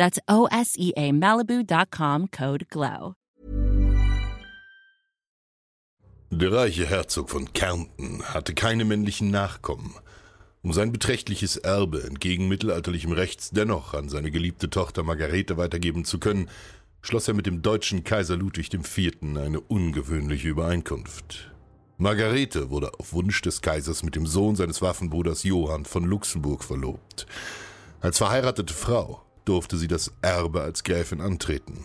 That's O S E A Malibu.com code GLOW. Der reiche Herzog von Kärnten hatte keine männlichen Nachkommen. Um sein beträchtliches Erbe entgegen mittelalterlichem Rechts dennoch an seine geliebte Tochter Margarete weitergeben zu können, schloss er mit dem deutschen Kaiser Ludwig IV. eine ungewöhnliche Übereinkunft. Margarete wurde auf Wunsch des Kaisers mit dem Sohn seines Waffenbruders Johann von Luxemburg verlobt. Als verheiratete Frau durfte sie das Erbe als Gräfin antreten.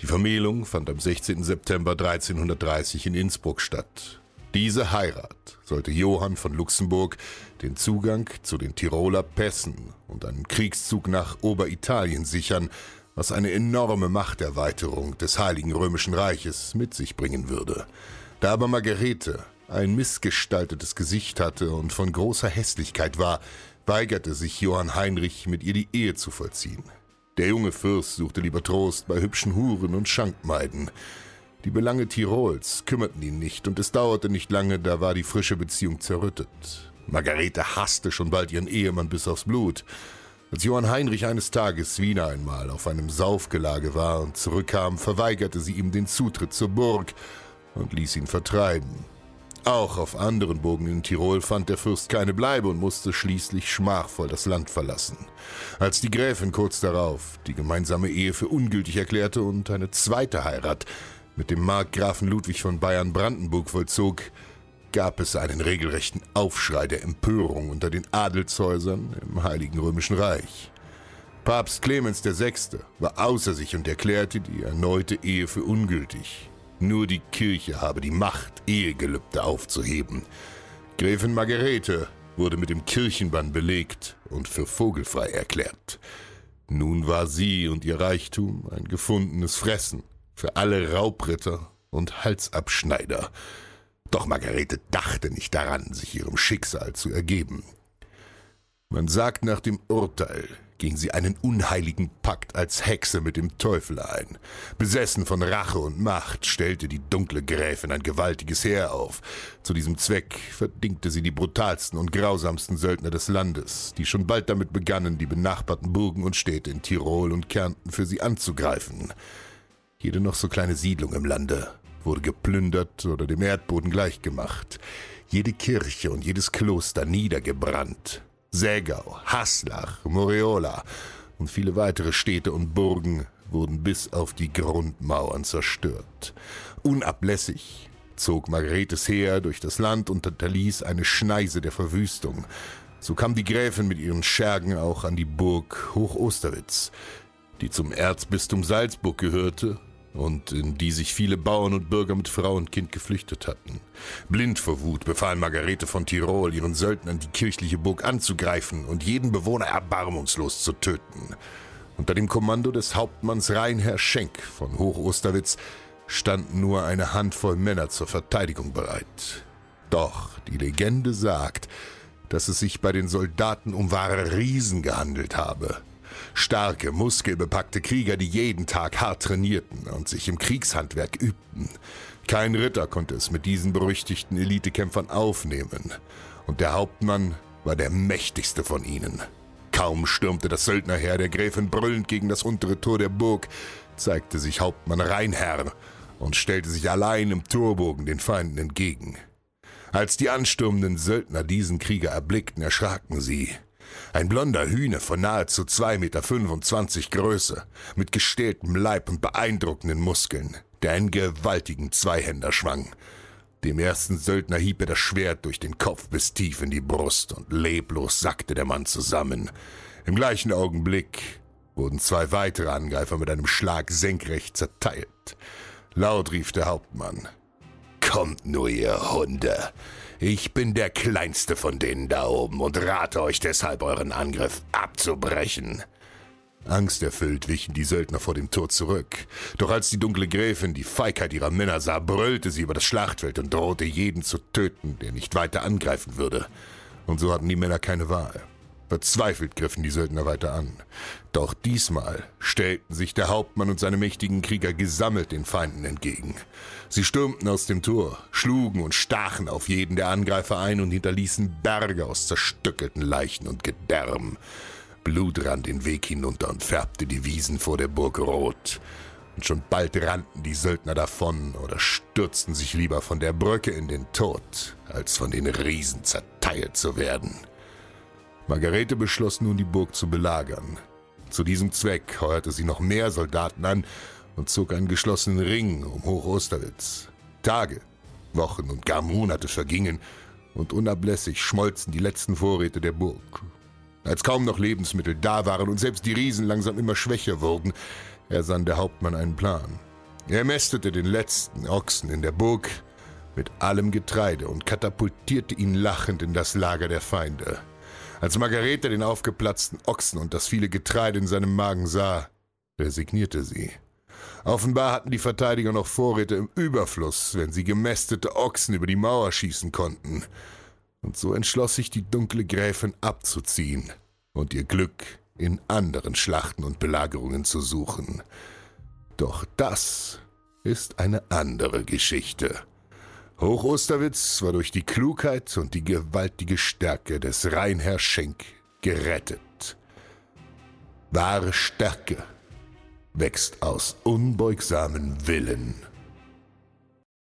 Die Vermählung fand am 16. September 1330 in Innsbruck statt. Diese Heirat sollte Johann von Luxemburg den Zugang zu den Tiroler Pässen und einen Kriegszug nach Oberitalien sichern, was eine enorme Machterweiterung des Heiligen Römischen Reiches mit sich bringen würde. Da aber Margarete ein missgestaltetes Gesicht hatte und von großer Hässlichkeit war, weigerte sich Johann Heinrich, mit ihr die Ehe zu vollziehen. Der junge Fürst suchte lieber Trost bei hübschen Huren und Schankmeiden. Die Belange Tirols kümmerten ihn nicht, und es dauerte nicht lange, da war die frische Beziehung zerrüttet. Margarete hasste schon bald ihren Ehemann bis aufs Blut. Als Johann Heinrich eines Tages wieder einmal auf einem Saufgelage war und zurückkam, verweigerte sie ihm den Zutritt zur Burg und ließ ihn vertreiben. Auch auf anderen Burgen in Tirol fand der Fürst keine Bleibe und musste schließlich schmachvoll das Land verlassen. Als die Gräfin kurz darauf die gemeinsame Ehe für ungültig erklärte und eine zweite Heirat mit dem Markgrafen Ludwig von Bayern-Brandenburg vollzog, gab es einen regelrechten Aufschrei der Empörung unter den Adelshäusern im Heiligen Römischen Reich. Papst Clemens VI. war außer sich und erklärte die erneute Ehe für ungültig. Nur die Kirche habe die Macht, Ehegelübde aufzuheben. Gräfin Margarete wurde mit dem Kirchenbann belegt und für vogelfrei erklärt. Nun war sie und ihr Reichtum ein gefundenes Fressen für alle Raubritter und Halsabschneider. Doch Margarete dachte nicht daran, sich ihrem Schicksal zu ergeben. Man sagt nach dem Urteil, ging sie einen unheiligen Pakt als Hexe mit dem Teufel ein. Besessen von Rache und Macht stellte die dunkle Gräfin ein gewaltiges Heer auf. Zu diesem Zweck verdingte sie die brutalsten und grausamsten Söldner des Landes, die schon bald damit begannen, die benachbarten Burgen und Städte in Tirol und Kärnten für sie anzugreifen. Jede noch so kleine Siedlung im Lande wurde geplündert oder dem Erdboden gleichgemacht, jede Kirche und jedes Kloster niedergebrannt. Sägau, Haslach, Moreola und viele weitere Städte und Burgen wurden bis auf die Grundmauern zerstört. Unablässig zog Margaretes Heer durch das Land und hinterließ eine Schneise der Verwüstung. So kam die Gräfin mit ihren Schergen auch an die Burg Hochosterwitz, die zum Erzbistum Salzburg gehörte und in die sich viele Bauern und Bürger mit Frau und Kind geflüchtet hatten. Blind vor Wut befahl Margarete von Tirol ihren Söldnern, die kirchliche Burg anzugreifen und jeden Bewohner erbarmungslos zu töten. Unter dem Kommando des Hauptmanns Reinherr Schenk von Hochosterwitz standen nur eine Handvoll Männer zur Verteidigung bereit. Doch die Legende sagt, dass es sich bei den Soldaten um wahre Riesen gehandelt habe. Starke, muskelbepackte Krieger, die jeden Tag hart trainierten und sich im Kriegshandwerk übten. Kein Ritter konnte es mit diesen berüchtigten Elitekämpfern aufnehmen. Und der Hauptmann war der mächtigste von ihnen. Kaum stürmte das Söldnerheer der Gräfin brüllend gegen das untere Tor der Burg, zeigte sich Hauptmann Reinherr und stellte sich allein im Torbogen den Feinden entgegen. Als die anstürmenden Söldner diesen Krieger erblickten, erschraken sie. Ein blonder Hühner von nahezu 2,25 Meter Größe, mit gestähltem Leib und beeindruckenden Muskeln, der einen gewaltigen Zweihänder schwang. Dem ersten Söldner hieb er das Schwert durch den Kopf bis tief in die Brust und leblos sackte der Mann zusammen. Im gleichen Augenblick wurden zwei weitere Angreifer mit einem Schlag senkrecht zerteilt. Laut rief der Hauptmann. Kommt nur, ihr Hunde. Ich bin der kleinste von denen da oben und rate euch deshalb, euren Angriff abzubrechen. Angsterfüllt wichen die Söldner vor dem Tor zurück. Doch als die dunkle Gräfin die Feigheit ihrer Männer sah, brüllte sie über das Schlachtfeld und drohte jeden zu töten, der nicht weiter angreifen würde. Und so hatten die Männer keine Wahl. Verzweifelt griffen die Söldner weiter an. Doch diesmal stellten sich der Hauptmann und seine mächtigen Krieger gesammelt den Feinden entgegen. Sie stürmten aus dem Tor, schlugen und stachen auf jeden der Angreifer ein und hinterließen Berge aus zerstückelten Leichen und Gedärm. Blut rann den Weg hinunter und färbte die Wiesen vor der Burg rot. Und schon bald rannten die Söldner davon oder stürzten sich lieber von der Brücke in den Tod, als von den Riesen zerteilt zu werden. Margarete beschloss nun, die Burg zu belagern. Zu diesem Zweck heuerte sie noch mehr Soldaten an und zog einen geschlossenen Ring um Hoch-Osterwitz. Tage, Wochen und gar Monate vergingen und unablässig schmolzen die letzten Vorräte der Burg. Als kaum noch Lebensmittel da waren und selbst die Riesen langsam immer schwächer wurden, ersann der Hauptmann einen Plan. Er mästete den letzten Ochsen in der Burg mit allem Getreide und katapultierte ihn lachend in das Lager der Feinde. Als Margarete den aufgeplatzten Ochsen und das viele Getreide in seinem Magen sah, resignierte sie. Offenbar hatten die Verteidiger noch Vorräte im Überfluss, wenn sie gemästete Ochsen über die Mauer schießen konnten. Und so entschloss sich die dunkle Gräfin abzuziehen und ihr Glück in anderen Schlachten und Belagerungen zu suchen. Doch das ist eine andere Geschichte. Hochosterwitz war durch die Klugheit und die gewaltige Stärke des Rheinherr Schenk gerettet. Wahre Stärke wächst aus unbeugsamen Willen.